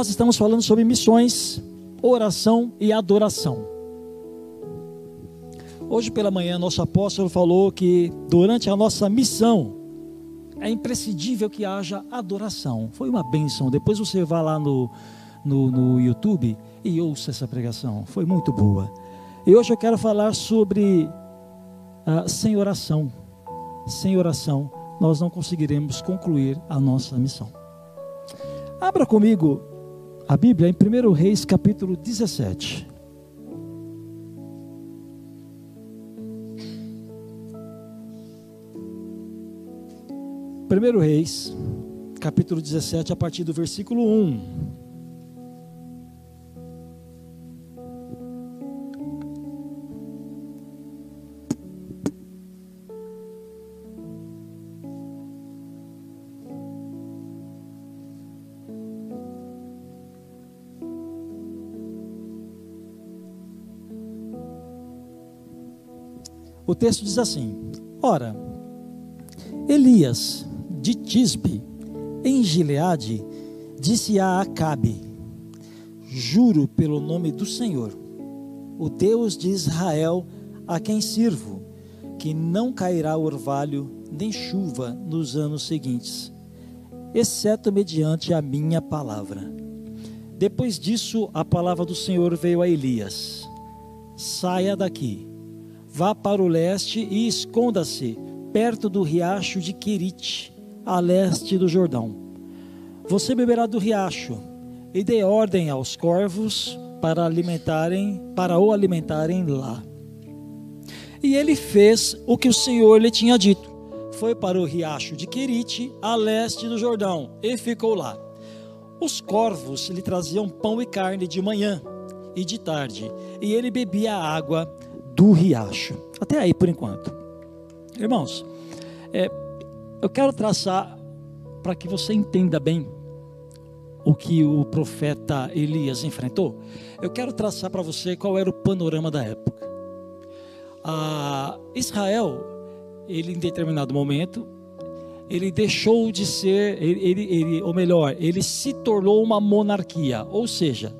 Nós estamos falando sobre missões, oração e adoração. Hoje pela manhã, nosso apóstolo falou que durante a nossa missão é imprescindível que haja adoração. Foi uma bênção. Depois você vá lá no, no, no YouTube e ouça essa pregação. Foi muito boa. E hoje eu quero falar sobre uh, sem oração. Sem oração, nós não conseguiremos concluir a nossa missão. Abra comigo a Bíblia em 1 Reis capítulo 17. Primeiro Reis, capítulo 17, a partir do versículo 1. O texto diz assim: Ora, Elias de Tisbe, em Gileade, disse a Acabe: Juro pelo nome do Senhor, o Deus de Israel, a quem sirvo, que não cairá orvalho nem chuva nos anos seguintes, exceto mediante a minha palavra. Depois disso, a palavra do Senhor veio a Elias: Saia daqui Vá para o leste e esconda-se perto do riacho de Querite, a leste do Jordão. Você beberá do riacho e dê ordem aos corvos para alimentarem, para o alimentarem lá. E ele fez o que o Senhor lhe tinha dito. Foi para o riacho de Querite, a leste do Jordão, e ficou lá. Os corvos lhe traziam pão e carne de manhã e de tarde, e ele bebia água do riacho. Até aí por enquanto. Irmãos, é, eu quero traçar para que você entenda bem o que o profeta Elias enfrentou. Eu quero traçar para você qual era o panorama da época. Ah, Israel, ele em determinado momento, ele deixou de ser, ele, ele, ele, ou melhor, ele se tornou uma monarquia, ou seja,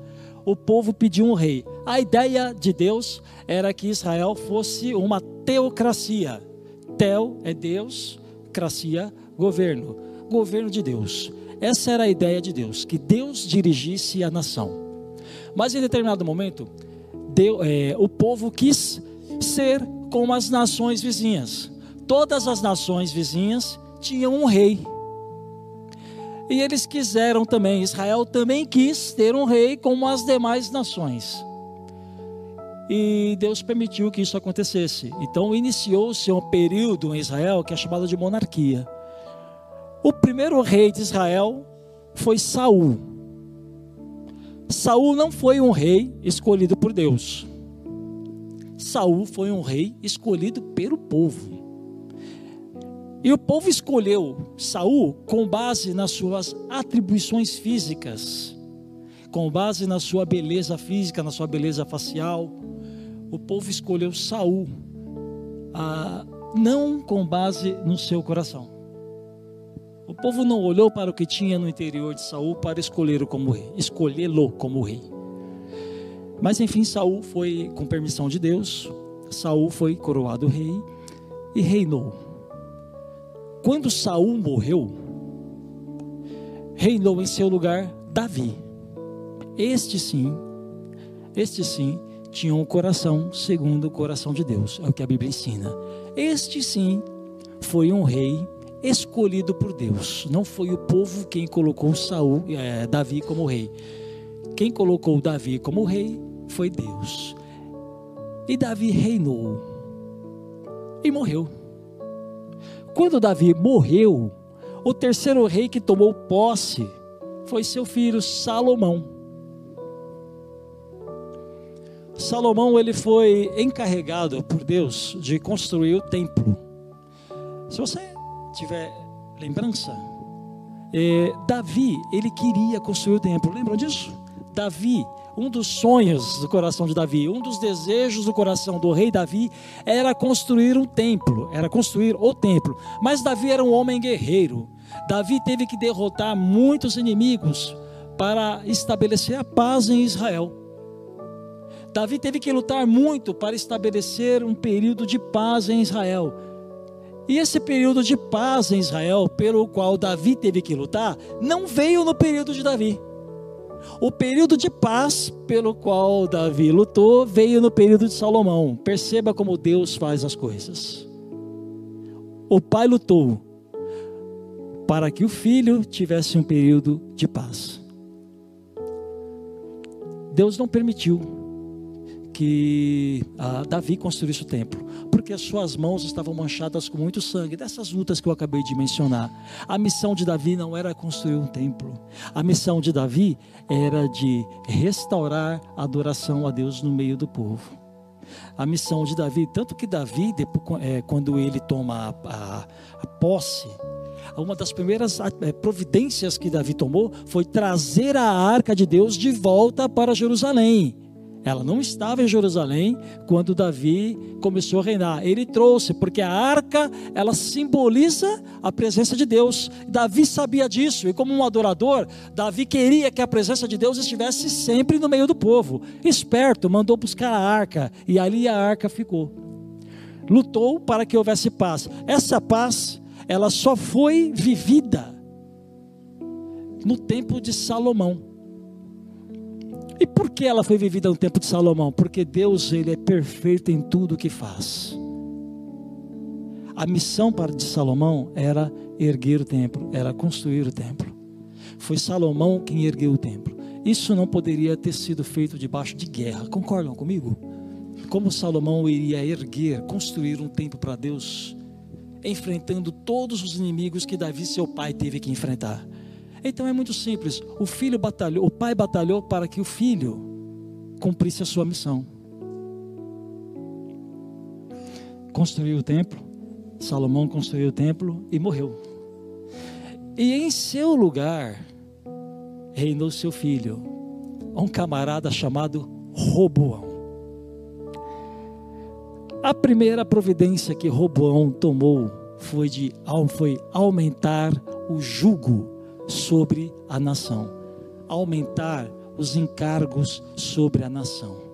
o povo pediu um rei. A ideia de Deus era que Israel fosse uma teocracia. Teo é Deus, cracia, governo. Governo de Deus. Essa era a ideia de Deus, que Deus dirigisse a nação. Mas em determinado momento, Deus, é, o povo quis ser como as nações vizinhas. Todas as nações vizinhas tinham um rei. E eles quiseram também, Israel também quis ter um rei como as demais nações. E Deus permitiu que isso acontecesse. Então iniciou-se um período em Israel que é chamado de monarquia. O primeiro rei de Israel foi Saul. Saul não foi um rei escolhido por Deus. Saul foi um rei escolhido pelo povo. E o povo escolheu Saul com base nas suas atribuições físicas, com base na sua beleza física, na sua beleza facial. O povo escolheu Saul, ah, não com base no seu coração. O povo não olhou para o que tinha no interior de Saul para escolhê-lo como rei, escolhê-lo como rei. Mas enfim, Saul foi com permissão de Deus, Saul foi coroado rei e reinou. Quando Saul morreu, reinou em seu lugar Davi. Este sim, este sim, tinha um coração segundo o coração de Deus, é o que a Bíblia ensina. Este sim foi um rei escolhido por Deus. Não foi o povo quem colocou Saul, é, Davi como rei. Quem colocou Davi como rei foi Deus. E Davi reinou e morreu. Quando Davi morreu, o terceiro rei que tomou posse foi seu filho Salomão. Salomão ele foi encarregado por Deus de construir o templo. Se você tiver lembrança, eh, Davi ele queria construir o templo. Lembram disso? Davi, um dos sonhos do coração de Davi, um dos desejos do coração do rei Davi era construir um templo, era construir o templo. Mas Davi era um homem guerreiro. Davi teve que derrotar muitos inimigos para estabelecer a paz em Israel. Davi teve que lutar muito para estabelecer um período de paz em Israel. E esse período de paz em Israel, pelo qual Davi teve que lutar, não veio no período de Davi. O período de paz pelo qual Davi lutou veio no período de Salomão. Perceba como Deus faz as coisas. O pai lutou para que o filho tivesse um período de paz. Deus não permitiu que ah, Davi construísse o templo, porque as suas mãos estavam manchadas com muito sangue, dessas lutas que eu acabei de mencionar. A missão de Davi não era construir um templo, a missão de Davi era de restaurar a adoração a Deus no meio do povo. A missão de Davi, tanto que Davi, depois, é, quando ele toma a, a, a posse, uma das primeiras é, providências que Davi tomou foi trazer a arca de Deus de volta para Jerusalém. Ela não estava em Jerusalém quando Davi começou a reinar. Ele trouxe, porque a arca, ela simboliza a presença de Deus. Davi sabia disso, e como um adorador, Davi queria que a presença de Deus estivesse sempre no meio do povo. Esperto, mandou buscar a arca, e ali a arca ficou. Lutou para que houvesse paz. Essa paz, ela só foi vivida no tempo de Salomão. E por que ela foi vivida no tempo de Salomão? Porque Deus ele é perfeito em tudo que faz. A missão para de Salomão era erguer o templo, era construir o templo. Foi Salomão quem ergueu o templo. Isso não poderia ter sido feito debaixo de guerra. Concordam comigo? Como Salomão iria erguer, construir um templo para Deus, enfrentando todos os inimigos que Davi, seu pai, teve que enfrentar. Então é muito simples. O filho batalhou, o pai batalhou para que o filho cumprisse a sua missão. Construiu o templo. Salomão construiu o templo e morreu. E em seu lugar reinou seu filho, um camarada chamado Roboão. A primeira providência que Roboão tomou foi de foi aumentar o jugo sobre a nação, aumentar os encargos sobre a nação.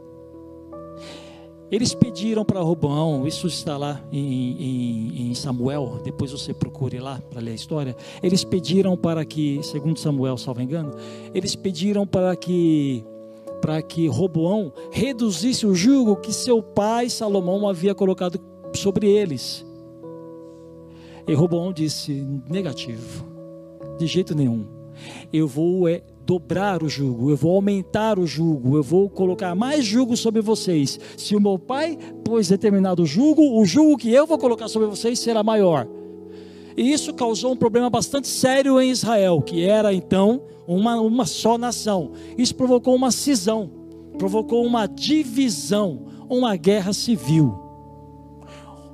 Eles pediram para Roboão, isso está lá em, em, em, Samuel, depois você procure lá para ler a história. Eles pediram para que, segundo Samuel, salvo engano, eles pediram para que para que Roboão reduzisse o jugo que seu pai Salomão havia colocado sobre eles. E Roboão disse: negativo de jeito nenhum. Eu vou é, dobrar o jugo, eu vou aumentar o jugo, eu vou colocar mais jugo sobre vocês. Se o meu pai pôs determinado jugo, o jugo que eu vou colocar sobre vocês será maior. E isso causou um problema bastante sério em Israel, que era então uma, uma só nação. Isso provocou uma cisão, provocou uma divisão, uma guerra civil.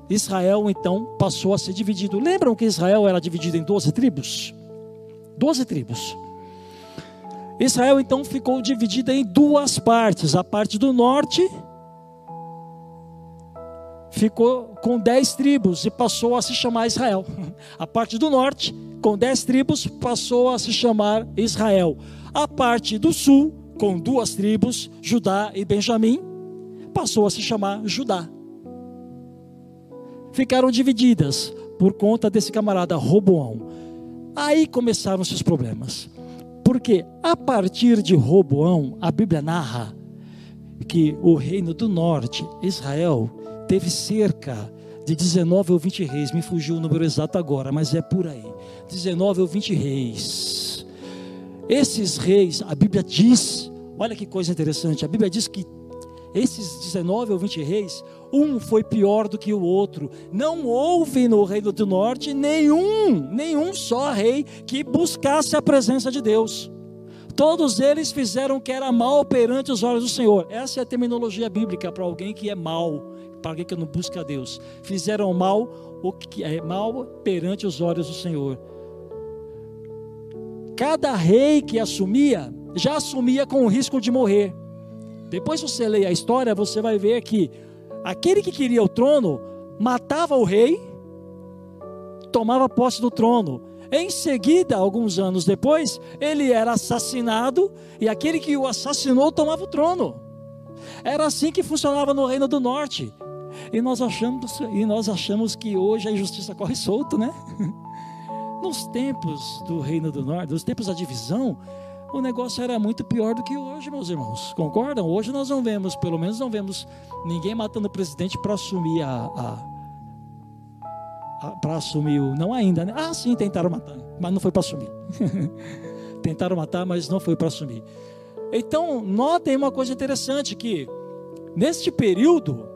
Israel então passou a ser dividido. Lembram que Israel era dividido em 12 tribos? Doze tribos. Israel então ficou dividida em duas partes. A parte do norte ficou com dez tribos e passou a se chamar Israel. A parte do norte, com dez tribos, passou a se chamar Israel. A parte do sul, com duas tribos, Judá e Benjamim, passou a se chamar Judá. Ficaram divididas por conta desse camarada Roboão. Aí começaram-se os problemas. Porque a partir de Roboão, a Bíblia narra que o reino do norte, Israel, teve cerca de 19 ou 20 reis. Me fugiu o número exato agora, mas é por aí. 19 ou 20 reis. Esses reis, a Bíblia diz, olha que coisa interessante, a Bíblia diz que esses 19 ou 20 reis Um foi pior do que o outro. Não houve no reino do norte nenhum, nenhum só rei que buscasse a presença de Deus. Todos eles fizeram o que era mal perante os olhos do Senhor. Essa é a terminologia bíblica para alguém que é mal, para alguém que não busca a Deus. Fizeram mal o que é mal perante os olhos do Senhor. Cada rei que assumia, já assumia com o risco de morrer. Depois você lê a história, você vai ver que aquele que queria o trono matava o rei, tomava posse do trono. Em seguida, alguns anos depois, ele era assassinado e aquele que o assassinou tomava o trono. Era assim que funcionava no Reino do Norte. E nós achamos, e nós achamos que hoje a injustiça corre solto, né? Nos tempos do Reino do Norte, nos tempos da divisão, o negócio era muito pior do que hoje, meus irmãos. Concordam? Hoje nós não vemos, pelo menos não vemos ninguém matando o presidente para assumir a, a, a para assumir o não ainda, né? Ah, sim, tentaram matar, mas não foi para assumir. tentaram matar, mas não foi para assumir. Então, notem uma coisa interessante que neste período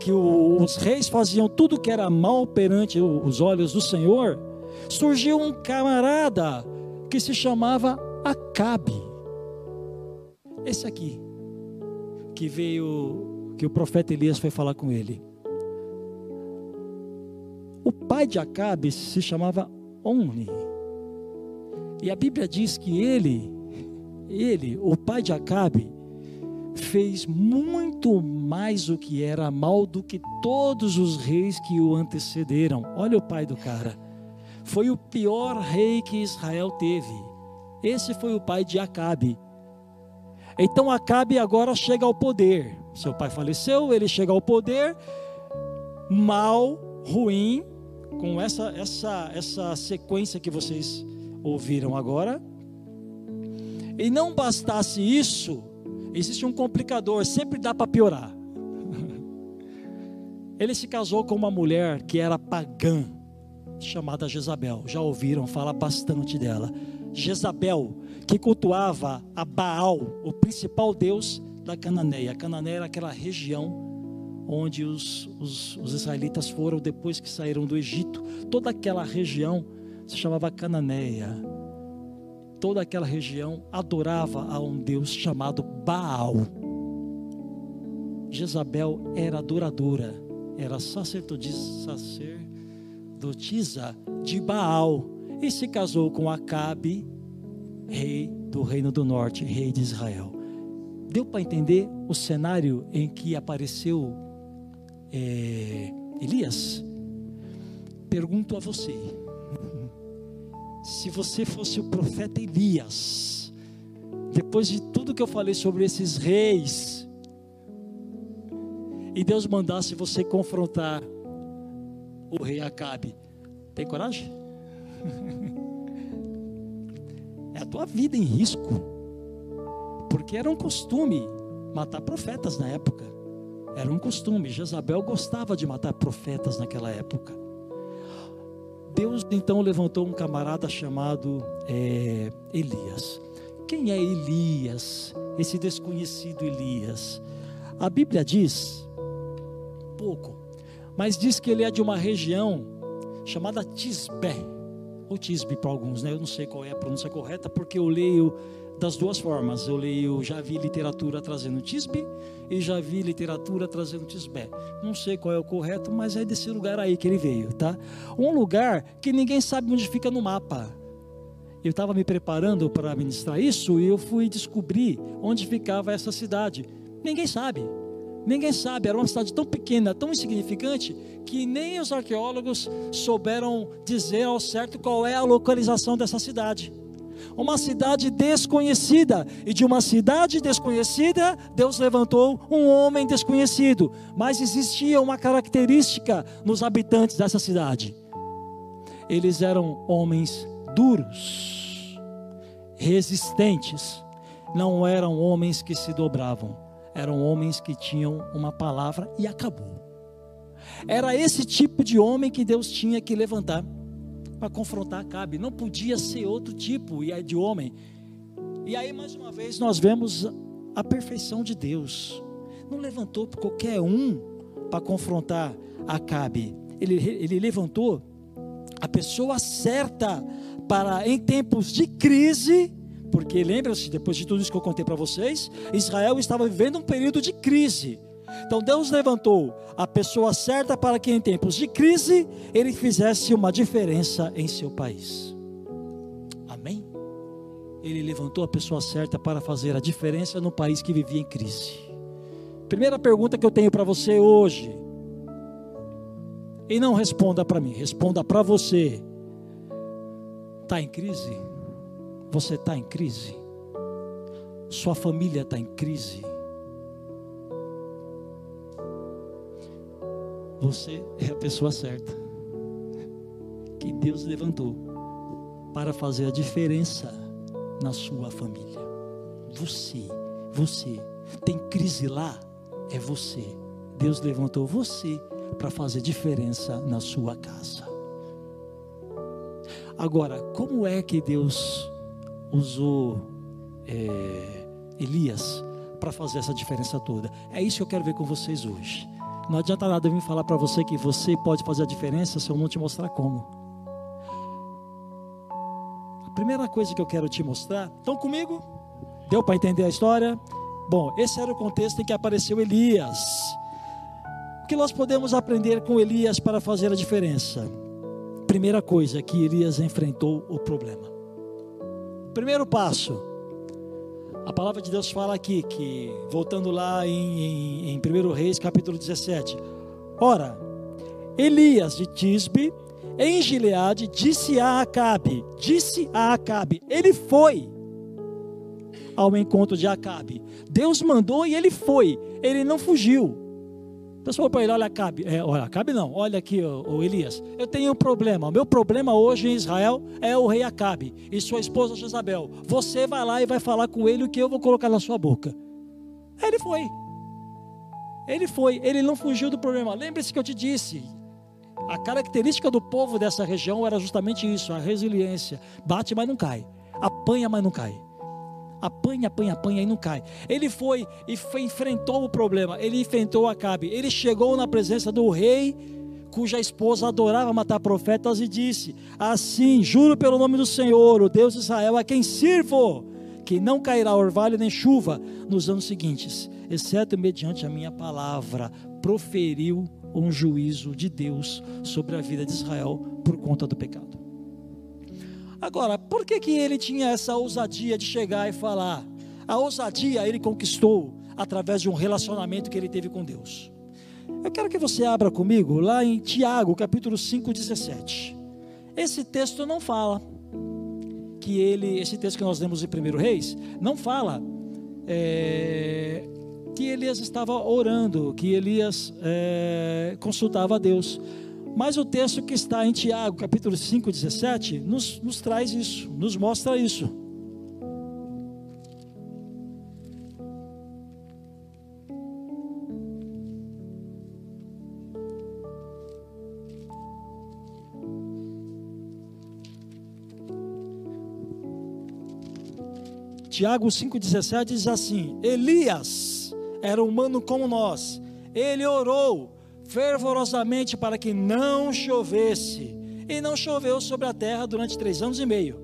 que os reis faziam tudo que era mal perante os olhos do Senhor, surgiu um camarada que se chamava Acabe. Esse aqui, que veio, que o profeta Elias foi falar com ele. O pai de Acabe se chamava Oni. E a Bíblia diz que ele, ele, o pai de Acabe, fez muito mais o que era mal do que todos os reis que o antecederam. Olha o pai do cara. Foi o pior rei que Israel teve. Esse foi o pai de Acabe. Então Acabe agora chega ao poder. Seu pai faleceu, ele chega ao poder, mal, ruim, com essa essa essa sequência que vocês ouviram agora. E não bastasse isso, existe um complicador, sempre dá para piorar. Ele se casou com uma mulher que era pagã, chamada Jezabel. Já ouviram falar bastante dela. Jezabel, que cultuava a Baal, o principal deus da Cananeia. A Cananeia era aquela região onde os, os, os israelitas foram depois que saíram do Egito. Toda aquela região se chamava Cananeia toda aquela região adorava a um Deus chamado Baal. Jezabel era adoradora, era sacerdotisa, sacerdotisa de Baal e se casou com Acabe, rei do reino do norte, rei de Israel. Deu para entender o cenário em que apareceu é, Elias? Pergunto a você se você fosse o profeta Elias, depois de tudo que eu falei sobre esses reis, e Deus mandasse você confrontar o rei Acabe, tem coragem? É a tua vida em risco, porque era um costume matar profetas na época. Era um costume. Jezabel gostava de matar profetas naquela época. Deus então levantou um camarada chamado é, Elias. Quem é Elias? Esse desconhecido Elias. A Bíblia diz, pouco, mas diz que ele é de uma região chamada Tisbé, ou Tisbe para alguns, né? Eu não sei qual é a pronúncia correta, porque eu leio das duas formas. Eu leio, já vi literatura trazendo Tisbe e já vi literatura trazendo Tisbé. Não sei qual é o correto, mas é desse lugar aí que ele veio, tá? Um lugar que ninguém sabe onde fica no mapa. Eu estava me preparando para ministrar isso e eu fui descobrir onde ficava essa cidade. Ninguém sabe. Ninguém sabe, era uma cidade tão pequena, tão insignificante, que nem os arqueólogos souberam dizer ao certo qual é a localização dessa cidade. Uma cidade desconhecida, e de uma cidade desconhecida, Deus levantou um homem desconhecido, mas existia uma característica nos habitantes dessa cidade: eles eram homens duros, resistentes, não eram homens que se dobravam, eram homens que tinham uma palavra e acabou. Era esse tipo de homem que Deus tinha que levantar para confrontar Acabe. Não podia ser outro tipo de homem. E aí, mais uma vez, nós vemos a perfeição de Deus. não levantou qualquer um para confrontar Acabe. Ele, ele levantou a pessoa certa para, em tempos de crise, porque lembra-se, depois de tudo isso que eu contei para vocês, Israel estava vivendo um período de crise. Então Deus levantou a pessoa certa para que em tempos de crise ele fizesse uma diferença em seu país. Amém? Ele levantou a pessoa certa para fazer a diferença no país que vivia em crise. Primeira pergunta que eu tenho para você hoje. E não responda para mim, responda para você. Está em crise? Você está em crise? Sua família está em crise? Você é a pessoa certa que Deus levantou para fazer a diferença na sua família. Você, você tem crise lá? É você. Deus levantou você para fazer diferença na sua casa. Agora, como é que Deus usou é, Elias para fazer essa diferença toda? É isso que eu quero ver com vocês hoje. Não adianta nada eu vir falar para você que você pode fazer a diferença se eu não te mostrar como. A primeira coisa que eu quero te mostrar, estão comigo? Deu para entender a história? Bom, esse era o contexto em que apareceu Elias. O que nós podemos aprender com Elias para fazer a diferença? Primeira coisa que Elias enfrentou o problema. Primeiro passo, a palavra de Deus fala aqui, que voltando lá em, em, em 1 Reis, capítulo 17. Ora, Elias de Tisbe, em Gileade, disse a Acabe, disse a Acabe, ele foi ao encontro de Acabe. Deus mandou e ele foi, ele não fugiu. O pessoal para ele, olha Acabe, é, olha Acabe não, olha aqui o, Elias, eu tenho um problema, o meu problema hoje em Israel é o rei Acabe e sua esposa Jezabel, você vai lá e vai falar com ele o que eu vou colocar na sua boca. Ele foi, ele foi, ele não fugiu do problema, lembre-se que eu te disse, a característica do povo dessa região era justamente isso, a resiliência, bate mas não cai, apanha mas não cai apanha, apanha, apanha e não cai. Ele foi e foi, enfrentou o problema, ele enfrentou Acabe, ele chegou na presença do rei, cuja esposa adorava matar profetas, e disse: Assim, juro pelo nome do Senhor, o Deus de Israel, a quem sirvo, que não cairá orvalho nem chuva nos anos seguintes, exceto mediante a minha palavra, proferiu um juízo de Deus sobre a vida de Israel por conta do pecado. Agora, por que, que ele tinha essa ousadia de chegar e falar? A ousadia ele conquistou através de um relacionamento que ele teve com Deus. Eu quero que você abra comigo lá em Tiago, capítulo 5, 17. Esse texto não fala que ele, esse texto que nós lemos em 1 Reis, não fala é, que Elias estava orando, que Elias é, consultava a Deus. Mas o texto que está em Tiago, capítulo 5, 17, nos, nos traz isso, nos mostra isso. Tiago 5,17 diz assim: Elias era humano como nós, ele orou fervorosamente para que não chovesse. E não choveu sobre a terra durante três anos e meio.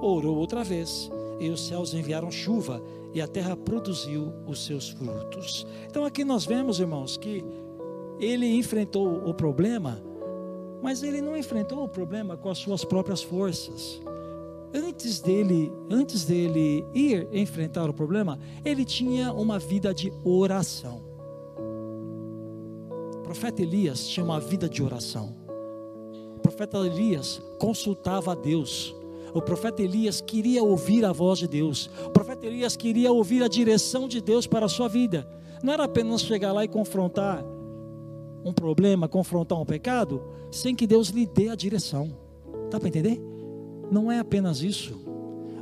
Orou outra vez, e os céus enviaram chuva, e a terra produziu os seus frutos. Então aqui nós vemos, irmãos, que ele enfrentou o problema, mas ele não enfrentou o problema com as suas próprias forças. Antes dele, antes dele ir enfrentar o problema, ele tinha uma vida de oração profeta Elias tinha uma vida de oração. O profeta Elias consultava a Deus. O profeta Elias queria ouvir a voz de Deus. O profeta Elias queria ouvir a direção de Deus para a sua vida. Não era apenas chegar lá e confrontar um problema, confrontar um pecado, sem que Deus lhe dê a direção. Dá para entender? Não é apenas isso,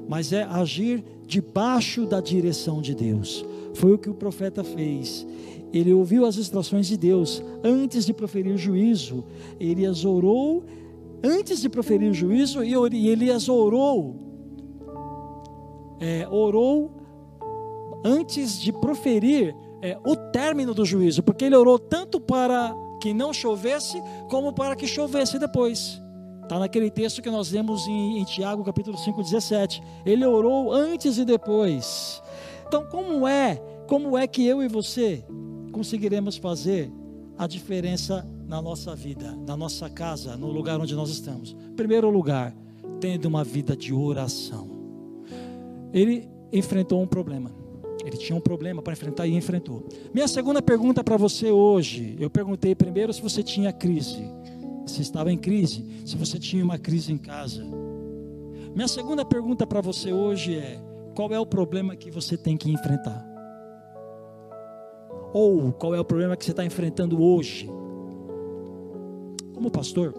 mas é agir debaixo da direção de Deus. Foi o que o profeta fez. Ele ouviu as instruções de Deus antes de proferir o juízo. Elias orou antes de proferir o juízo e Elias orou. É, orou antes de proferir é, o término do juízo, porque ele orou tanto para que não chovesse, como para que chovesse depois. Está naquele texto que nós lemos em, em Tiago, capítulo 5, 17. Ele orou antes e depois. Então, como é, como é que eu e você conseguiremos fazer a diferença na nossa vida, na nossa casa, no lugar onde nós estamos? Primeiro lugar, tendo uma vida de oração. Ele enfrentou um problema. Ele tinha um problema para enfrentar e enfrentou. Minha segunda pergunta para você hoje, eu perguntei primeiro se você tinha crise, se estava em crise, se você tinha uma crise em casa. Minha segunda pergunta para você hoje é: qual é o problema que você tem que enfrentar? Ou qual é o problema que você está enfrentando hoje? Como pastor,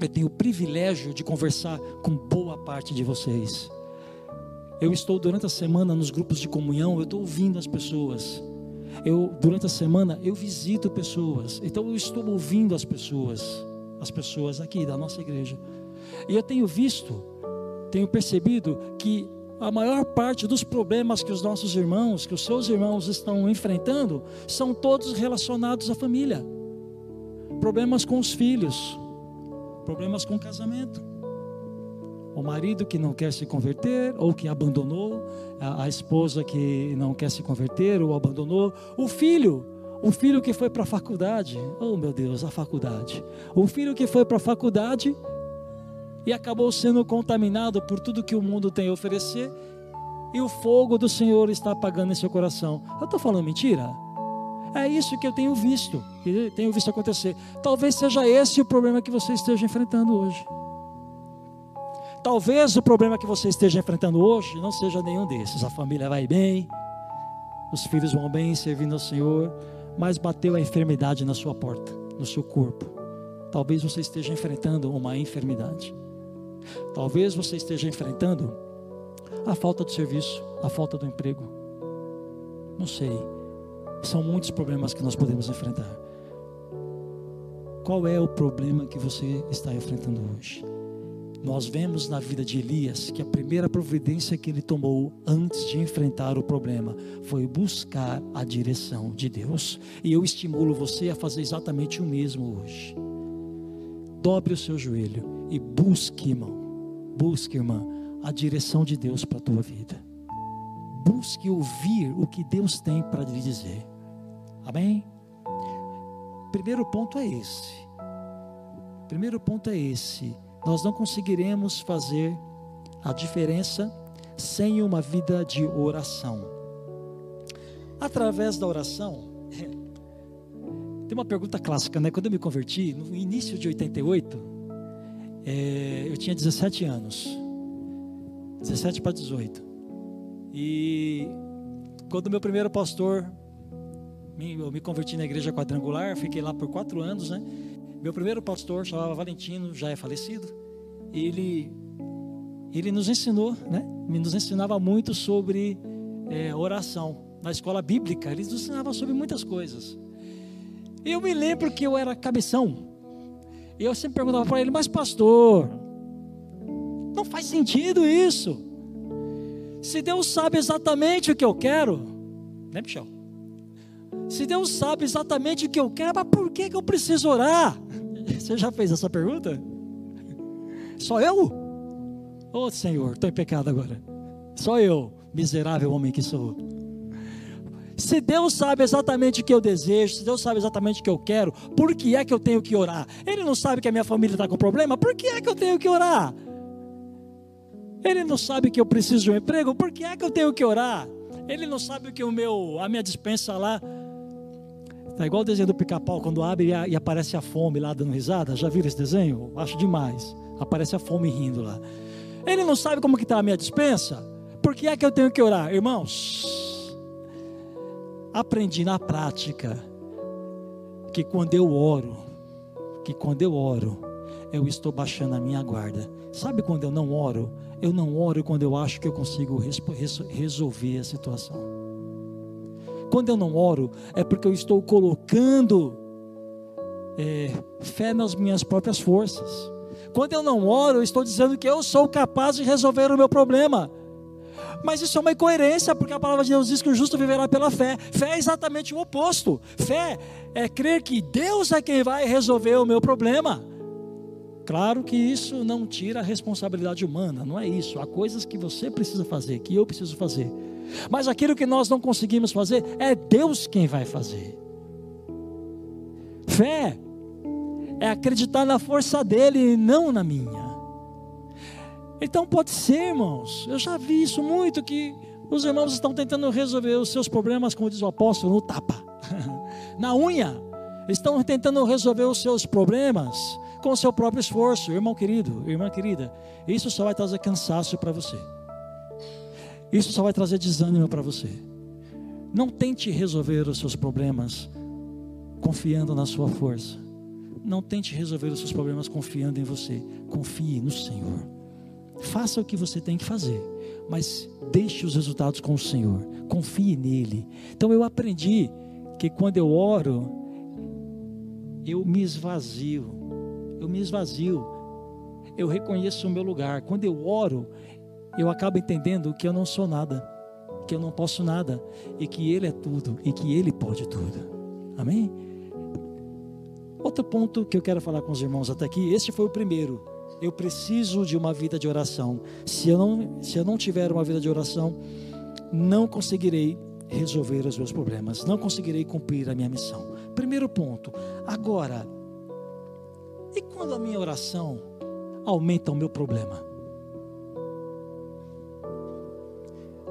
eu tenho o privilégio de conversar com boa parte de vocês. Eu estou durante a semana nos grupos de comunhão, eu estou ouvindo as pessoas. Eu durante a semana eu visito pessoas. Então eu estou ouvindo as pessoas, as pessoas aqui da nossa igreja. E eu tenho visto, tenho percebido que a maior parte dos problemas que os nossos irmãos, que os seus irmãos estão enfrentando, são todos relacionados à família. Problemas com os filhos, problemas com o casamento. O marido que não quer se converter ou que abandonou, a, a esposa que não quer se converter ou abandonou, o filho, o filho que foi para a faculdade, oh meu Deus, a faculdade, o filho que foi para a faculdade e acabou sendo contaminado por tudo que o mundo tem a oferecer e o fogo do Senhor está apagando em seu coração. Eu estou falando mentira? É isso que eu tenho visto, que tenho visto acontecer. Talvez seja esse o problema que você esteja enfrentando hoje. Talvez o problema que você esteja enfrentando hoje não seja nenhum desses. A família vai bem, os filhos vão bem servindo ao Senhor, mas bateu a enfermidade na sua porta, no seu corpo. Talvez você esteja enfrentando uma enfermidade. Talvez você esteja enfrentando a falta de serviço, a falta do emprego. Não sei. São muitos problemas que nós podemos enfrentar. Qual é o problema que você está enfrentando hoje? Nós vemos na vida de Elias que a primeira providência que ele tomou antes de enfrentar o problema foi buscar a direção de Deus. E eu estimulo você a fazer exatamente o mesmo hoje. Dobre o seu joelho e busque, irmão, busque, irmã, a direção de Deus para a tua vida. Busque ouvir o que Deus tem para lhe dizer. Amém? Primeiro ponto é esse. Primeiro ponto é esse nós não conseguiremos fazer a diferença sem uma vida de oração. Através da oração, tem uma pergunta clássica, né? Quando eu me converti, no início de 88, é, eu tinha 17 anos, 17 para 18. E quando meu primeiro pastor, eu me converti na igreja quadrangular, fiquei lá por quatro anos, né? Meu primeiro pastor chamava Valentino, já é falecido. Ele ele nos ensinou, né? Nos ensinava muito sobre é, oração na escola bíblica. Ele nos ensinava sobre muitas coisas. Eu me lembro que eu era cabeção. E eu sempre perguntava para ele, mas pastor, não faz sentido isso. Se Deus sabe exatamente o que eu quero, né, Michel? Se Deus sabe exatamente o que eu quero, mas por que, que eu preciso orar? Você já fez essa pergunta? Só eu? Oh Senhor, estou em pecado agora. Só eu, miserável homem que sou. Se Deus sabe exatamente o que eu desejo, se Deus sabe exatamente o que eu quero, por que é que eu tenho que orar? Ele não sabe que a minha família está com problema, por que é que eu tenho que orar? Ele não sabe que eu preciso de um emprego, por que é que eu tenho que orar? Ele não sabe que o meu, a minha dispensa lá Tá igual o desenho do pica-pau, quando abre e aparece a fome lá dando risada. Já viram esse desenho? Acho demais. Aparece a fome rindo lá. Ele não sabe como que está a minha dispensa? Por que é que eu tenho que orar? Irmãos, aprendi na prática que quando eu oro, que quando eu oro, eu estou baixando a minha guarda. Sabe quando eu não oro? Eu não oro quando eu acho que eu consigo resolver a situação. Quando eu não oro, é porque eu estou colocando é, fé nas minhas próprias forças. Quando eu não oro, eu estou dizendo que eu sou capaz de resolver o meu problema. Mas isso é uma incoerência, porque a palavra de Deus diz que o justo viverá pela fé. Fé é exatamente o oposto. Fé é crer que Deus é quem vai resolver o meu problema. Claro que isso não tira a responsabilidade humana, não é isso. Há coisas que você precisa fazer, que eu preciso fazer. Mas aquilo que nós não conseguimos fazer, é Deus quem vai fazer. Fé é acreditar na força dele e não na minha. Então pode ser, irmãos, eu já vi isso muito que os irmãos estão tentando resolver os seus problemas, como diz o apóstolo, no tapa, na unha. Estão tentando resolver os seus problemas com o seu próprio esforço, irmão querido, irmã querida. Isso só vai trazer cansaço para você. Isso só vai trazer desânimo para você. Não tente resolver os seus problemas confiando na sua força. Não tente resolver os seus problemas confiando em você. Confie no Senhor. Faça o que você tem que fazer, mas deixe os resultados com o Senhor. Confie nele. Então eu aprendi que quando eu oro, eu me esvazio. Eu me esvazio. Eu reconheço o meu lugar. Quando eu oro, eu acabo entendendo que eu não sou nada, que eu não posso nada e que Ele é tudo e que Ele pode tudo. Amém? Outro ponto que eu quero falar com os irmãos até aqui, este foi o primeiro. Eu preciso de uma vida de oração. Se eu não, se eu não tiver uma vida de oração, não conseguirei resolver os meus problemas, não conseguirei cumprir a minha missão. Primeiro ponto. Agora, e quando a minha oração aumenta o meu problema?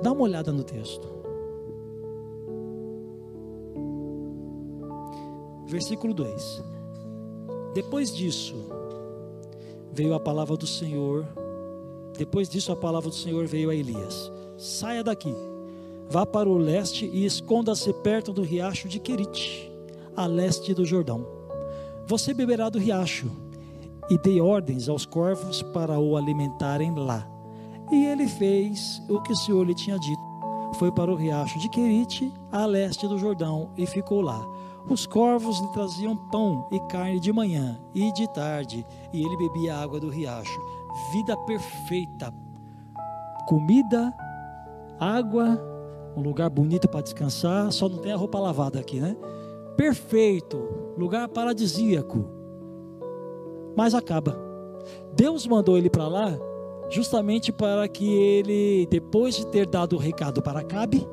Dá uma olhada no texto. Versículo 2. Depois disso, veio a palavra do Senhor. Depois disso, a palavra do Senhor veio a Elias: Saia daqui, vá para o leste e esconda-se perto do riacho de Querite, a leste do Jordão. Você beberá do riacho, e dei ordens aos corvos para o alimentarem lá. E ele fez o que o Senhor lhe tinha dito. Foi para o riacho de Querite, a leste do Jordão, e ficou lá. Os corvos lhe traziam pão e carne de manhã e de tarde, e ele bebia água do riacho. Vida perfeita. Comida, água, um lugar bonito para descansar, só não tem a roupa lavada aqui, né? Perfeito, lugar paradisíaco. Mas acaba. Deus mandou ele para lá justamente para que ele, depois de ter dado o recado para Acabe,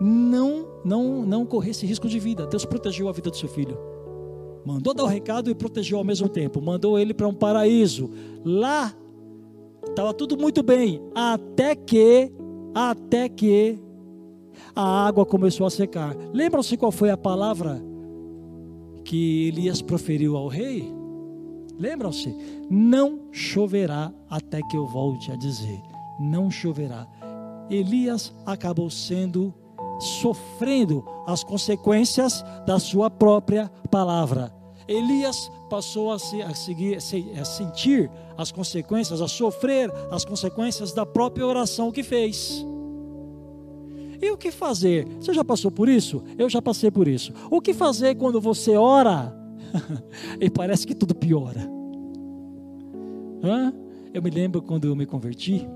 não, não, não corresse risco de vida. Deus protegeu a vida do seu filho. Mandou dar o recado e protegeu ao mesmo tempo. Mandou ele para um paraíso. Lá estava tudo muito bem, até que, até que a água começou a secar. Lembram-se qual foi a palavra que Elias proferiu ao rei? Lembram-se? Não choverá até que eu volte a dizer. Não choverá. Elias acabou sendo sofrendo as consequências da sua própria palavra. Elias passou a, se, a, seguir, a sentir as consequências, a sofrer as consequências da própria oração que fez. E o que fazer? Você já passou por isso? Eu já passei por isso. O que fazer quando você ora e parece que tudo piora? Hã? Eu me lembro quando eu me converti.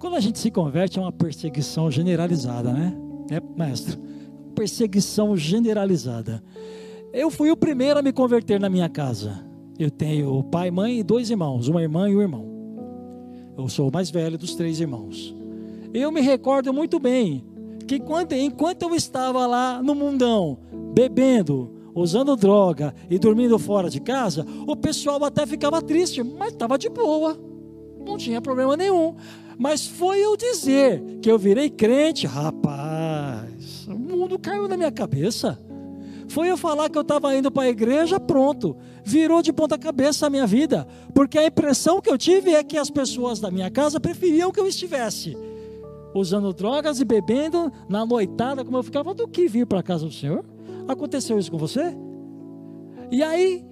Quando a gente se converte é uma perseguição generalizada, né? É, mestre? Perseguição generalizada. Eu fui o primeiro a me converter na minha casa. Eu tenho pai, mãe e dois irmãos, uma irmã e um irmão. Eu sou o mais velho dos três irmãos. Eu me recordo muito bem que quando, enquanto eu estava lá no mundão, bebendo, usando droga e dormindo fora de casa, o pessoal até ficava triste, mas estava de boa, não tinha problema nenhum. Mas foi eu dizer que eu virei crente, rapaz, o mundo caiu na minha cabeça. Foi eu falar que eu estava indo para a igreja, pronto, virou de ponta cabeça a minha vida, porque a impressão que eu tive é que as pessoas da minha casa preferiam que eu estivesse usando drogas e bebendo na noitada, como eu ficava, do que vir para a casa do Senhor. Aconteceu isso com você? E aí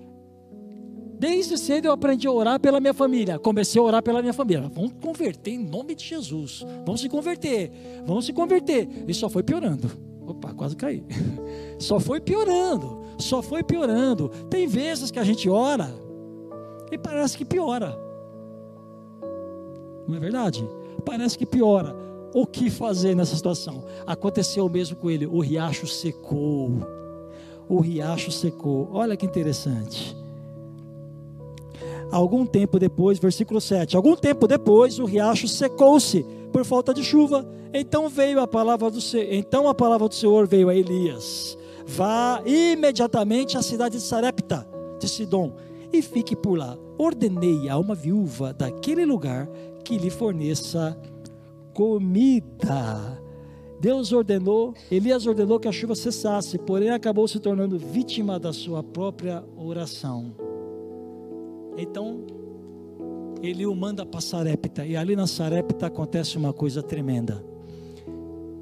Desde cedo eu aprendi a orar pela minha família. Comecei a orar pela minha família. Vamos converter em nome de Jesus. Vamos se converter. Vamos se converter. E só foi piorando. Opa, quase caí. Só foi piorando. Só foi piorando. Tem vezes que a gente ora e parece que piora. Não é verdade? parece que piora. O que fazer nessa situação? Aconteceu o mesmo com ele, o riacho secou. O riacho secou. Olha que interessante. Algum tempo depois, versículo 7. Algum tempo depois, o riacho secou-se por falta de chuva. Então veio a palavra do Senhor. Então a palavra do Senhor veio a Elias. Vá imediatamente à cidade de Sarepta, de Sidom, e fique por lá. Ordenei a uma viúva daquele lugar que lhe forneça comida. Deus ordenou, Elias ordenou que a chuva cessasse, porém acabou se tornando vítima da sua própria oração. Então, ele o manda para Sarepta, e ali na Sarepta acontece uma coisa tremenda.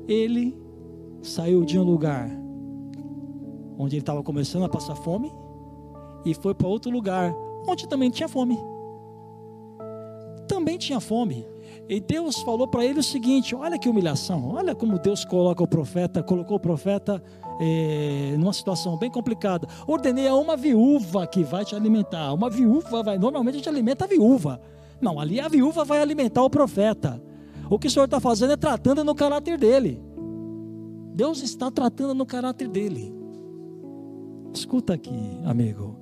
Ele saiu de um lugar onde ele estava começando a passar fome e foi para outro lugar onde também tinha fome. Também tinha fome. E Deus falou para ele o seguinte: olha que humilhação, olha como Deus coloca o profeta, colocou o profeta é, numa situação bem complicada. Ordenei a uma viúva que vai te alimentar. Uma viúva vai, normalmente a gente alimenta a viúva. Não, ali a viúva vai alimentar o profeta. O que o Senhor está fazendo é tratando no caráter dele. Deus está tratando no caráter dele. Escuta aqui, amigo.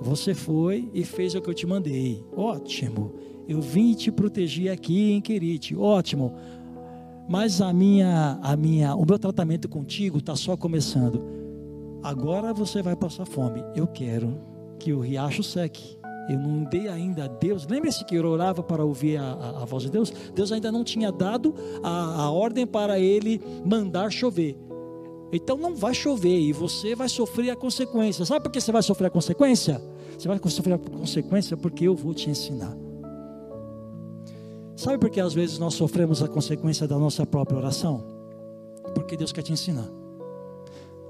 Você foi e fez o que eu te mandei. Ótimo. Eu vim te proteger aqui em Querite. Ótimo. Mas a minha, a minha, o meu tratamento contigo está só começando. Agora você vai passar fome. Eu quero que o riacho seque. Eu não dei ainda a Deus. Lembre-se que eu orava para ouvir a, a, a, voz de Deus. Deus ainda não tinha dado a, a ordem para ele mandar chover. Então não vai chover e você vai sofrer a consequência. Sabe por que você vai sofrer a consequência? Você vai sofrer a consequência porque eu vou te ensinar. Sabe por que às vezes nós sofremos a consequência da nossa própria oração? Porque Deus quer te ensinar.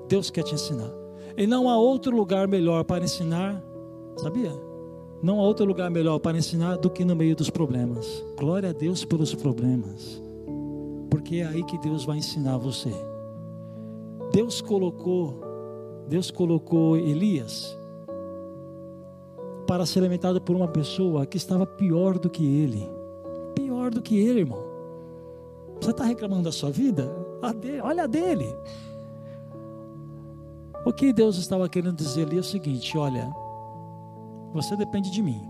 Deus quer te ensinar. E não há outro lugar melhor para ensinar, sabia? Não há outro lugar melhor para ensinar do que no meio dos problemas. Glória a Deus pelos problemas. Porque é aí que Deus vai ensinar você. Deus colocou, Deus colocou Elias para ser alimentado por uma pessoa que estava pior do que ele do que ele, irmão. Você está reclamando da sua vida? A dele, olha a dele. O que Deus estava querendo dizer ali é o seguinte: olha, você depende de mim,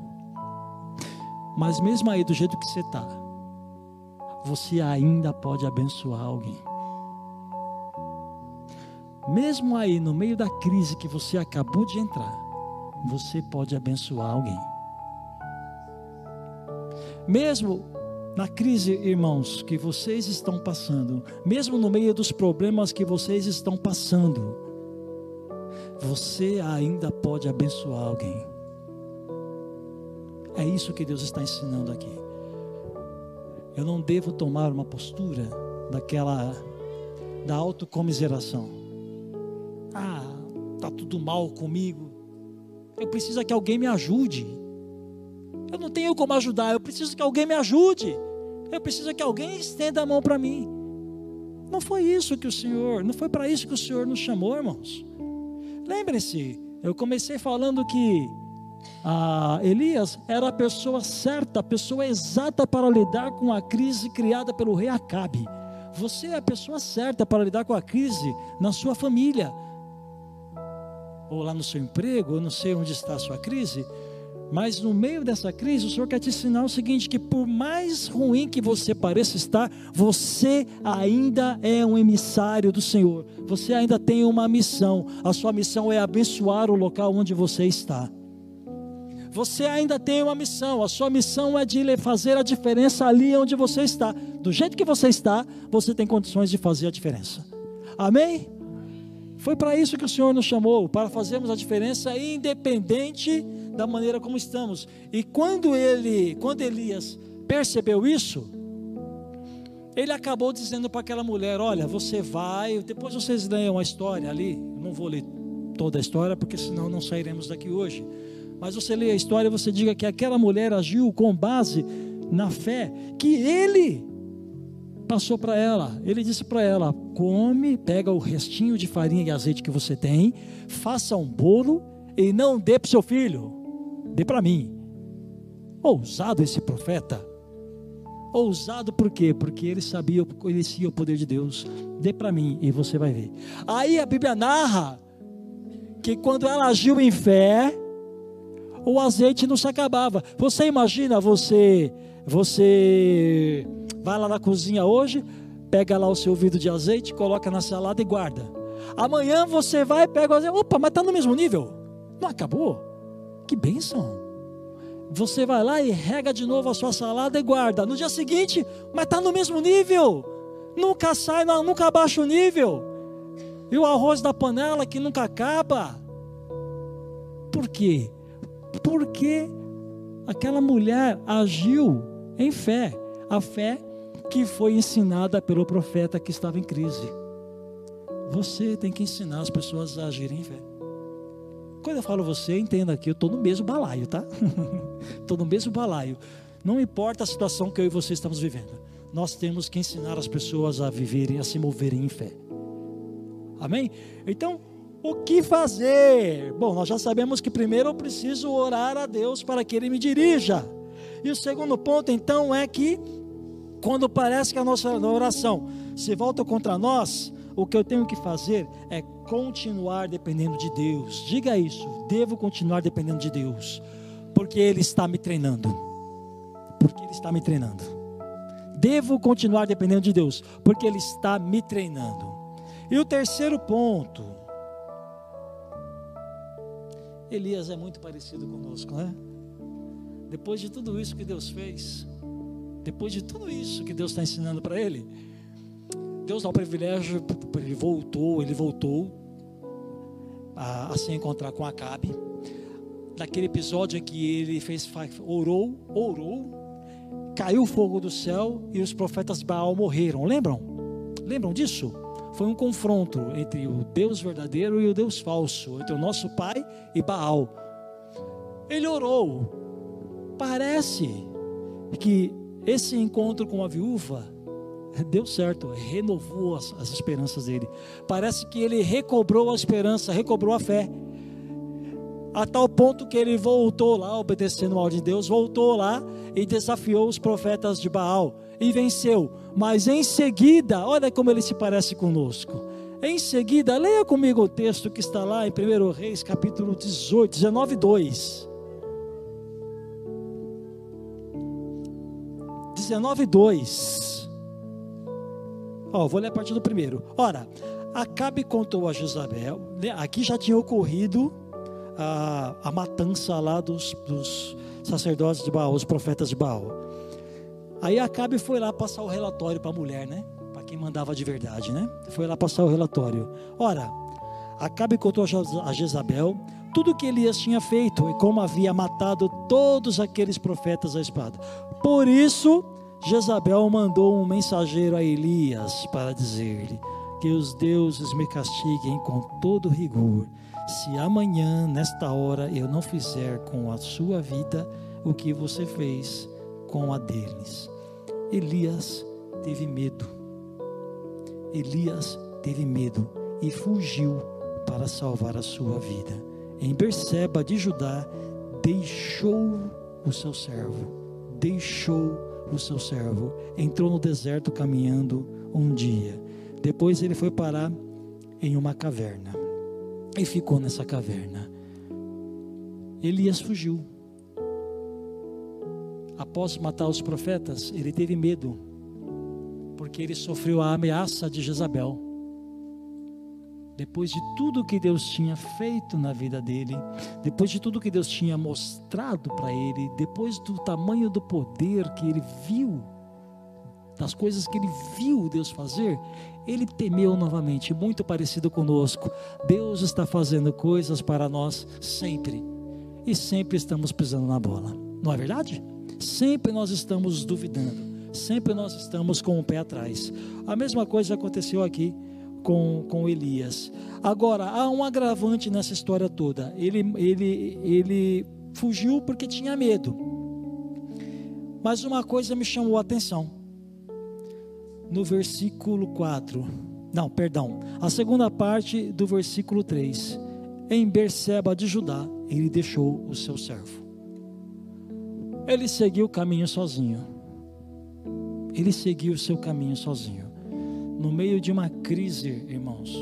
mas mesmo aí do jeito que você está, você ainda pode abençoar alguém. Mesmo aí no meio da crise que você acabou de entrar, você pode abençoar alguém. Mesmo na crise, irmãos, que vocês estão passando, mesmo no meio dos problemas que vocês estão passando, você ainda pode abençoar alguém. É isso que Deus está ensinando aqui. Eu não devo tomar uma postura daquela da autocomiseração. Ah, tá tudo mal comigo. Eu preciso que alguém me ajude. Eu não tenho como ajudar, eu preciso que alguém me ajude. Eu preciso que alguém estenda a mão para mim. Não foi isso que o Senhor, não foi para isso que o Senhor nos chamou, irmãos. Lembre-se, eu comecei falando que Elias era a pessoa certa, a pessoa exata para lidar com a crise criada pelo rei Acabe. Você é a pessoa certa para lidar com a crise na sua família, ou lá no seu emprego, eu não sei onde está a sua crise, mas no meio dessa crise, o Senhor quer te ensinar o seguinte: que por mais ruim que você pareça estar, você ainda é um emissário do Senhor. Você ainda tem uma missão. A sua missão é abençoar o local onde você está. Você ainda tem uma missão. A sua missão é de fazer a diferença ali onde você está. Do jeito que você está, você tem condições de fazer a diferença. Amém? Foi para isso que o Senhor nos chamou, para fazermos a diferença independente da maneira como estamos. E quando ele, quando Elias percebeu isso, ele acabou dizendo para aquela mulher: Olha, você vai. Depois vocês leiam a história ali. Não vou ler toda a história, porque senão não sairemos daqui hoje. Mas você lê a história e você diga que aquela mulher agiu com base na fé que ele passou para ela. Ele disse para ela: come, pega o restinho de farinha e azeite que você tem, faça um bolo e não dê para seu filho, dê para mim. Ousado esse profeta. Ousado por quê? Porque ele sabia, conhecia o poder de Deus. Dê para mim e você vai ver. Aí a Bíblia narra que quando ela agiu em fé, o azeite não se acabava. Você imagina você, você vai lá na cozinha hoje, pega lá o seu vidro de azeite, coloca na salada e guarda. Amanhã você vai, pega o azeite, opa, mas está no mesmo nível. Não acabou? Que bênção. Você vai lá e rega de novo a sua salada e guarda. No dia seguinte, mas está no mesmo nível. Nunca sai, nunca abaixa o nível. E o arroz da panela que nunca acaba. Por quê? Porque aquela mulher agiu em fé. A fé que foi ensinada pelo profeta que estava em crise. Você tem que ensinar as pessoas a agirem em fé. Quando eu falo você, entenda que eu estou no mesmo balaio, tá? Estou no mesmo balaio. Não importa a situação que eu e você estamos vivendo. Nós temos que ensinar as pessoas a viverem, a se moverem em fé. Amém? Então, o que fazer? Bom, nós já sabemos que primeiro eu preciso orar a Deus para que Ele me dirija. E o segundo ponto, então, é que quando parece que a nossa oração se volta contra nós, o que eu tenho que fazer é continuar dependendo de Deus. Diga isso, devo continuar dependendo de Deus, porque Ele está me treinando. Porque Ele está me treinando. Devo continuar dependendo de Deus, porque Ele está me treinando. E o terceiro ponto, Elias é muito parecido conosco, né? Depois de tudo isso que Deus fez, depois de tudo isso que Deus está ensinando para ele, Deus dá o privilégio, ele voltou, ele voltou a, a se encontrar com Acabe. Daquele episódio em que ele fez, orou, orou, caiu fogo do céu e os profetas Baal morreram. Lembram? Lembram disso? foi um confronto entre o Deus verdadeiro e o Deus falso, entre o nosso pai e Baal. Ele orou. Parece que esse encontro com a viúva deu certo, renovou as, as esperanças dele. Parece que ele recobrou a esperança, recobrou a fé a tal ponto que ele voltou lá, obedecendo a ordem de Deus, voltou lá e desafiou os profetas de Baal e venceu. Mas em seguida, olha como ele se parece conosco. Em seguida, leia comigo o texto que está lá em 1 Reis, capítulo 18, 19, 2. 19, 2. Ó, vou ler a partir do primeiro. Ora, Acabe contou a Jezabel, aqui já tinha ocorrido a, a matança lá dos, dos sacerdotes de Baal, os profetas de Baal. Aí Acabe foi lá passar o relatório para a mulher, né? Para quem mandava de verdade, né? Foi lá passar o relatório. Ora, Acabe contou a Jezabel tudo o que Elias tinha feito e como havia matado todos aqueles profetas à espada. Por isso, Jezabel mandou um mensageiro a Elias para dizer-lhe: Que os deuses me castiguem com todo rigor se amanhã, nesta hora, eu não fizer com a sua vida o que você fez com a deles. Elias teve medo. Elias teve medo e fugiu para salvar a sua vida. Em Berseba de Judá, deixou o seu servo, deixou o seu servo, entrou no deserto caminhando um dia. Depois ele foi parar em uma caverna e ficou nessa caverna. Elias fugiu. Após matar os profetas, ele teve medo, porque ele sofreu a ameaça de Jezabel. Depois de tudo que Deus tinha feito na vida dele, depois de tudo que Deus tinha mostrado para ele, depois do tamanho do poder que ele viu, das coisas que ele viu Deus fazer, ele temeu novamente, muito parecido conosco. Deus está fazendo coisas para nós sempre, e sempre estamos pisando na bola, não é verdade? Sempre nós estamos duvidando, sempre nós estamos com o pé atrás. A mesma coisa aconteceu aqui com, com Elias. Agora, há um agravante nessa história toda. Ele, ele, ele fugiu porque tinha medo. Mas uma coisa me chamou a atenção no versículo 4. Não, perdão. A segunda parte do versículo 3. Em Berseba de Judá, ele deixou o seu servo. Ele seguiu o caminho sozinho. ele seguiu o seu caminho sozinho. No meio de uma crise, irmãos,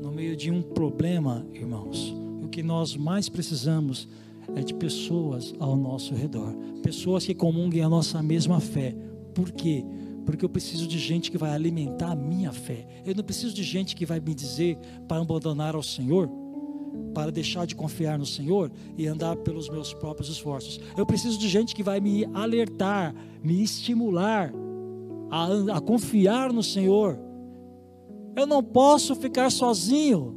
no meio de um problema, irmãos, o que nós mais precisamos é de pessoas ao nosso redor, pessoas que comunguem a nossa mesma fé. Por quê? Porque eu preciso de gente que vai alimentar a minha fé. Eu não preciso de gente que vai me dizer para abandonar ao Senhor, para deixar de confiar no Senhor e andar pelos meus próprios esforços. Eu preciso de gente que vai me alertar, me estimular a, a confiar no Senhor. Eu não posso ficar sozinho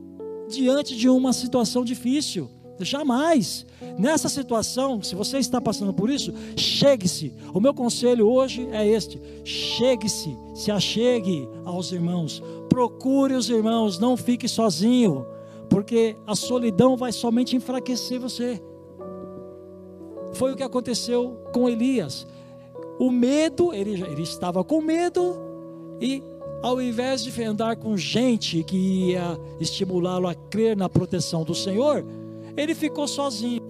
diante de uma situação difícil. Jamais. Nessa situação, se você está passando por isso, chegue-se. O meu conselho hoje é este: chegue-se, se achegue aos irmãos, procure os irmãos, não fique sozinho, porque a solidão vai somente enfraquecer você. Foi o que aconteceu com Elias. O medo, ele, ele estava com medo, e ao invés de andar com gente que ia estimulá-lo a crer na proteção do Senhor, ele ficou sozinho.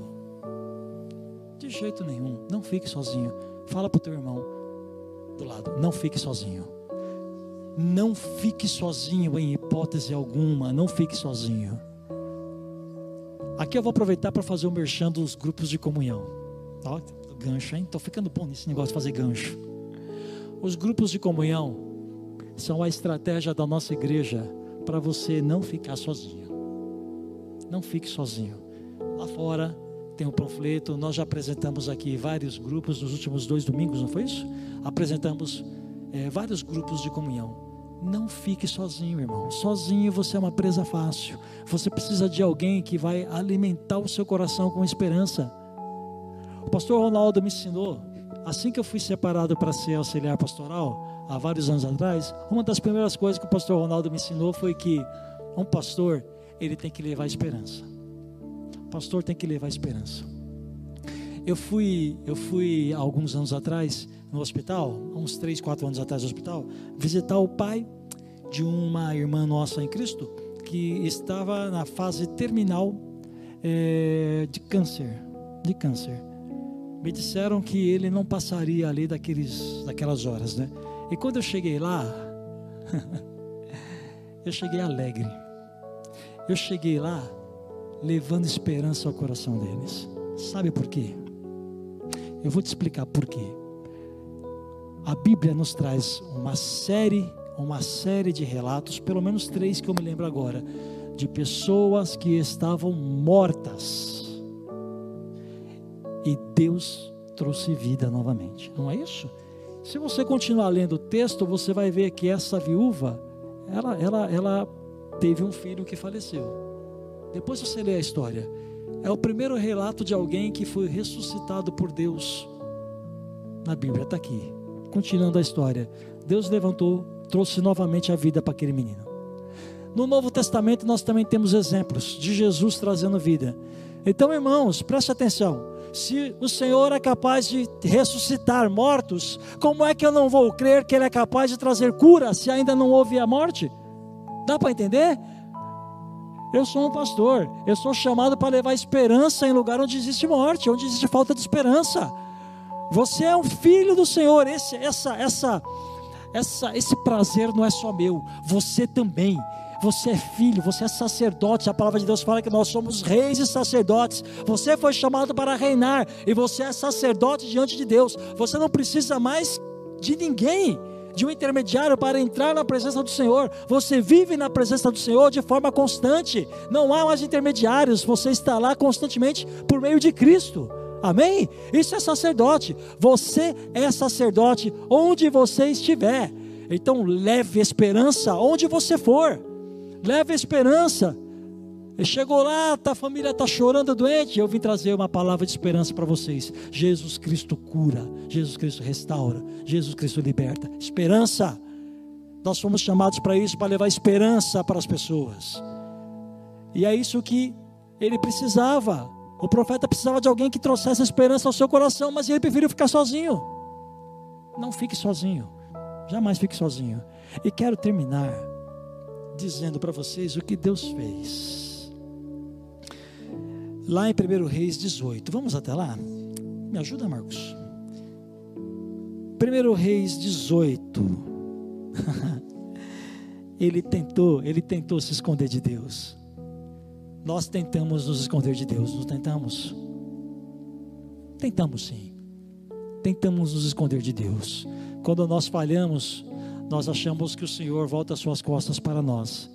De jeito nenhum, não fique sozinho. Fala para o teu irmão do lado, não fique sozinho. Não fique sozinho em hipótese alguma, não fique sozinho. Aqui eu vou aproveitar para fazer o um merchan dos grupos de comunhão. Ó, gancho, hein? Estou ficando bom nesse negócio de fazer gancho. Os grupos de comunhão são a estratégia da nossa igreja para você não ficar sozinho. Não fique sozinho. Lá fora tem um panfleto, nós já apresentamos aqui vários grupos nos últimos dois domingos, não foi isso? Apresentamos é, vários grupos de comunhão. Não fique sozinho, irmão. Sozinho você é uma presa fácil. Você precisa de alguém que vai alimentar o seu coração com esperança. O pastor Ronaldo me ensinou, assim que eu fui separado para ser auxiliar pastoral, há vários anos atrás, uma das primeiras coisas que o pastor Ronaldo me ensinou foi que um pastor, ele tem que levar esperança pastor tem que levar esperança. Eu fui, eu fui alguns anos atrás no hospital, uns 3, 4 anos atrás no hospital, visitar o pai de uma irmã nossa em Cristo que estava na fase terminal é, de câncer, de câncer. Me disseram que ele não passaria ali daqueles, daquelas horas, né? E quando eu cheguei lá, eu cheguei alegre. Eu cheguei lá levando esperança ao coração deles. Sabe por quê? Eu vou te explicar por quê. A Bíblia nos traz uma série, uma série de relatos, pelo menos três que eu me lembro agora, de pessoas que estavam mortas e Deus trouxe vida novamente. Não é isso? Se você continuar lendo o texto, você vai ver que essa viúva, ela, ela, ela teve um filho que faleceu. Depois você lê a história. É o primeiro relato de alguém que foi ressuscitado por Deus na Bíblia. Está aqui. Continuando a história. Deus levantou, trouxe novamente a vida para aquele menino. No Novo Testamento nós também temos exemplos de Jesus trazendo vida. Então, irmãos, preste atenção. Se o Senhor é capaz de ressuscitar mortos, como é que eu não vou crer que Ele é capaz de trazer cura se ainda não houve a morte? Dá para entender? Eu sou um pastor, eu sou chamado para levar esperança em lugar onde existe morte, onde existe falta de esperança. Você é um filho do Senhor. Esse, essa, essa, essa, esse prazer não é só meu, você também. Você é filho, você é sacerdote. A palavra de Deus fala que nós somos reis e sacerdotes. Você foi chamado para reinar e você é sacerdote diante de Deus. Você não precisa mais de ninguém de um intermediário para entrar na presença do Senhor. Você vive na presença do Senhor de forma constante. Não há mais intermediários. Você está lá constantemente por meio de Cristo. Amém? Isso é sacerdote. Você é sacerdote onde você estiver. Então leve esperança onde você for. Leve esperança. Ele chegou lá, tá, a família está chorando, doente. Eu vim trazer uma palavra de esperança para vocês. Jesus Cristo cura, Jesus Cristo restaura, Jesus Cristo liberta. Esperança. Nós fomos chamados para isso, para levar esperança para as pessoas. E é isso que ele precisava. O profeta precisava de alguém que trouxesse esperança ao seu coração, mas ele preferiu ficar sozinho. Não fique sozinho. Jamais fique sozinho. E quero terminar dizendo para vocês o que Deus fez lá em 1 Reis 18. Vamos até lá? Me ajuda, Marcos. 1 Reis 18. ele tentou, ele tentou se esconder de Deus. Nós tentamos nos esconder de Deus, não tentamos? Tentamos sim. Tentamos nos esconder de Deus. Quando nós falhamos, nós achamos que o Senhor volta as suas costas para nós.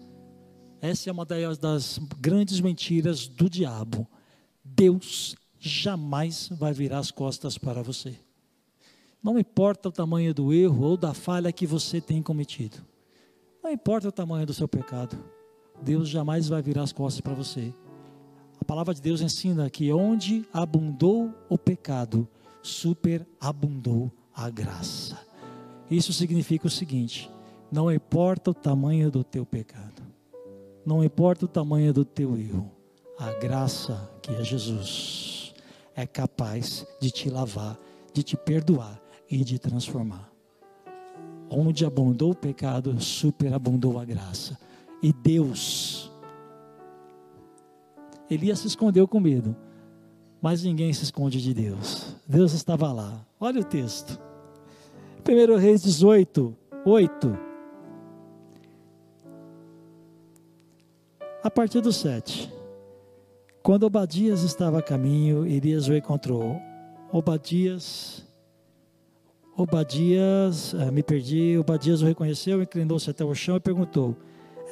Essa é uma das grandes mentiras do diabo. Deus jamais vai virar as costas para você. Não importa o tamanho do erro ou da falha que você tem cometido. Não importa o tamanho do seu pecado. Deus jamais vai virar as costas para você. A palavra de Deus ensina que onde abundou o pecado, superabundou a graça. Isso significa o seguinte: não importa o tamanho do teu pecado, não importa o tamanho do teu erro, a graça que é Jesus é capaz de te lavar, de te perdoar e de transformar. Onde abundou o pecado, superabundou a graça. E Deus, Elias se escondeu com medo, mas ninguém se esconde de Deus. Deus estava lá. Olha o texto. 1 Reis 18, 8. A partir do 7. Quando Obadias estava a caminho, Elias o encontrou. Obadias, Obadias, ah, me perdi, Obadias o reconheceu, inclinou-se até o chão e perguntou: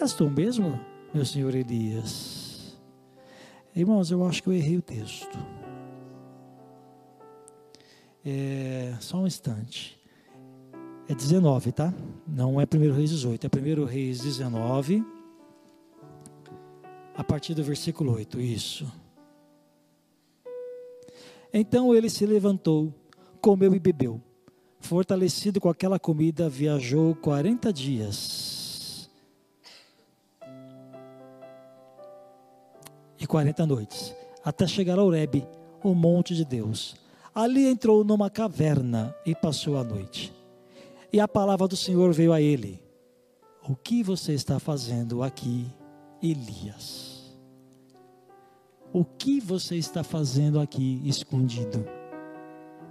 És tu mesmo, meu senhor Elias? Irmãos, eu acho que eu errei o texto. É, só um instante. É 19, tá? Não é 1 Reis 18, é 1 Reis 19 a partir do versículo 8. Isso. Então ele se levantou, comeu e bebeu. Fortalecido com aquela comida, viajou 40 dias e 40 noites, até chegar a Horebe, o monte de Deus. Ali entrou numa caverna e passou a noite. E a palavra do Senhor veio a ele: O que você está fazendo aqui, Elias? O que você está fazendo aqui escondido?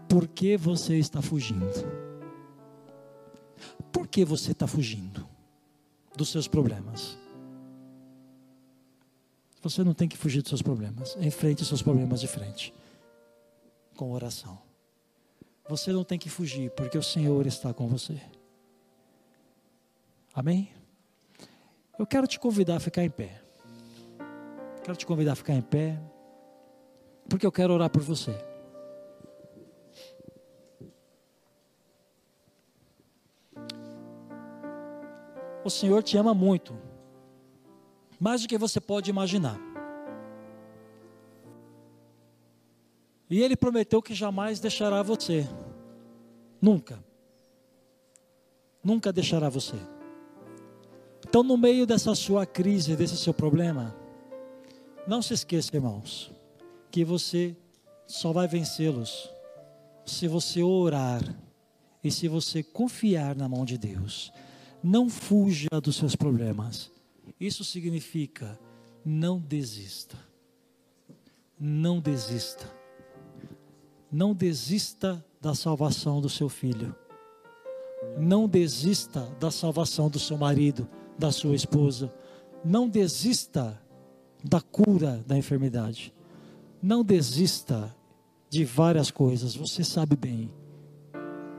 Por que você está fugindo? Por que você está fugindo dos seus problemas? Você não tem que fugir dos seus problemas. Enfrente os seus problemas de frente. Com oração. Você não tem que fugir, porque o Senhor está com você. Amém? Eu quero te convidar a ficar em pé. Quero te convidar a ficar em pé, porque eu quero orar por você. O Senhor te ama muito, mais do que você pode imaginar. E Ele prometeu que jamais deixará você, nunca, nunca deixará você. Então, no meio dessa sua crise, desse seu problema, não se esqueça, irmãos, que você só vai vencê-los se você orar e se você confiar na mão de Deus. Não fuja dos seus problemas. Isso significa não desista. Não desista. Não desista da salvação do seu filho. Não desista da salvação do seu marido, da sua esposa. Não desista da cura da enfermidade. Não desista de várias coisas, você sabe bem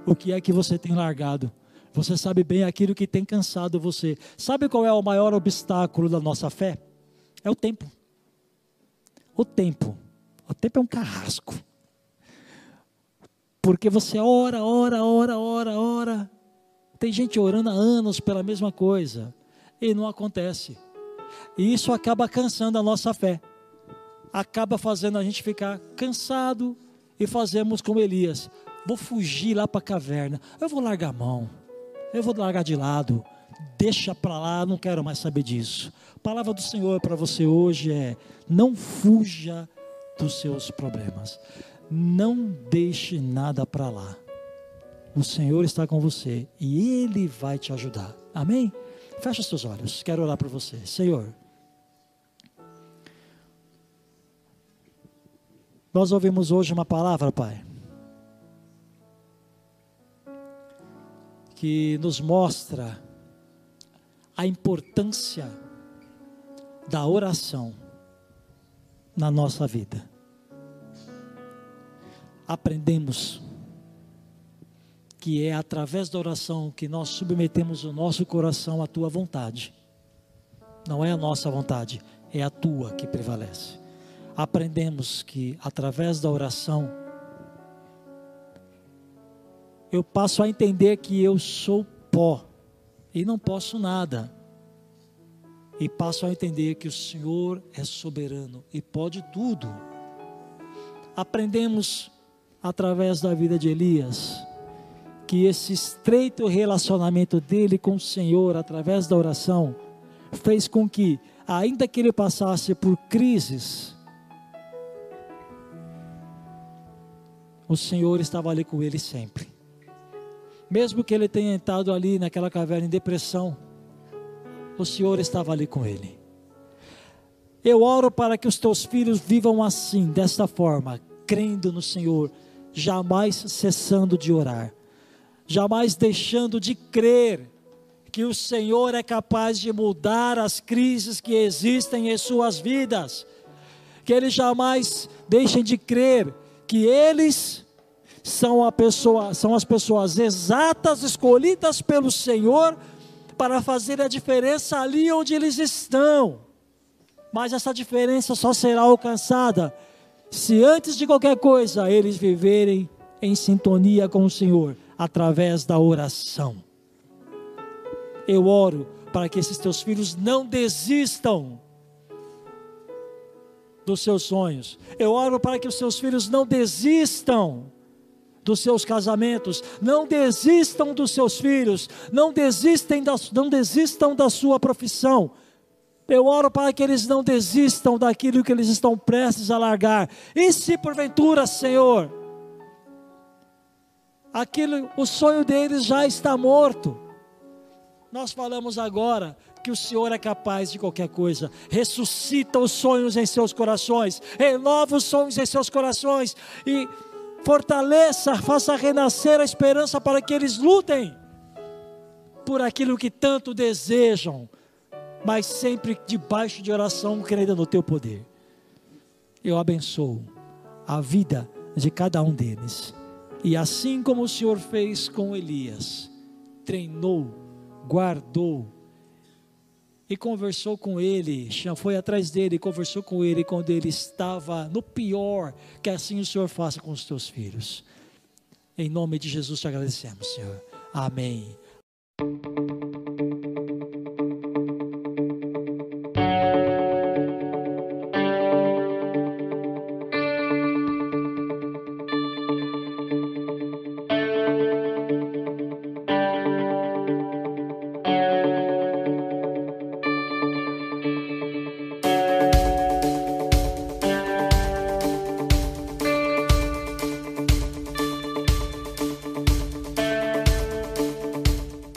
o que é que você tem largado. Você sabe bem aquilo que tem cansado você. Sabe qual é o maior obstáculo da nossa fé? É o tempo. O tempo. O tempo é um carrasco. Porque você ora, ora, ora, ora, ora. Tem gente orando há anos pela mesma coisa e não acontece. E isso acaba cansando a nossa fé. Acaba fazendo a gente ficar cansado e fazemos como Elias. Vou fugir lá para a caverna. Eu vou largar a mão. Eu vou largar de lado. Deixa para lá, não quero mais saber disso. A palavra do Senhor para você hoje é: não fuja dos seus problemas. Não deixe nada para lá. O Senhor está com você e Ele vai te ajudar. Amém? Feche seus olhos. Quero orar por você. Senhor. Nós ouvimos hoje uma palavra, Pai. que nos mostra a importância da oração na nossa vida. Aprendemos que é através da oração que nós submetemos o nosso coração à tua vontade. Não é a nossa vontade, é a tua que prevalece. Aprendemos que através da oração eu passo a entender que eu sou pó e não posso nada. E passo a entender que o Senhor é soberano e pode tudo. Aprendemos através da vida de Elias que esse estreito relacionamento dele com o Senhor através da oração fez com que, ainda que ele passasse por crises, o Senhor estava ali com ele sempre. Mesmo que ele tenha entrado ali naquela caverna em depressão, o Senhor estava ali com ele. Eu oro para que os teus filhos vivam assim, desta forma, crendo no Senhor, jamais cessando de orar jamais deixando de crer que o Senhor é capaz de mudar as crises que existem em suas vidas, que eles jamais deixem de crer que eles são, pessoa, são as pessoas exatas escolhidas pelo Senhor para fazer a diferença ali onde eles estão. Mas essa diferença só será alcançada se antes de qualquer coisa eles viverem em sintonia com o Senhor através da oração. Eu oro para que esses teus filhos não desistam dos seus sonhos. Eu oro para que os seus filhos não desistam dos seus casamentos, não desistam dos seus filhos, não desistem da, não desistam da sua profissão. Eu oro para que eles não desistam daquilo que eles estão prestes a largar. E se porventura, Senhor, aquilo, o sonho deles já está morto. Nós falamos agora que o Senhor é capaz de qualquer coisa. Ressuscita os sonhos em seus corações, renova os sonhos em seus corações e fortaleça, faça renascer a esperança para que eles lutem por aquilo que tanto desejam, mas sempre debaixo de oração, crendo no teu poder. Eu abençoo a vida de cada um deles e assim como o Senhor fez com Elias, treinou, guardou e conversou com ele, foi atrás dele conversou com ele quando ele estava no pior, que assim o Senhor faça com os teus filhos. Em nome de Jesus te agradecemos, Senhor. Amém.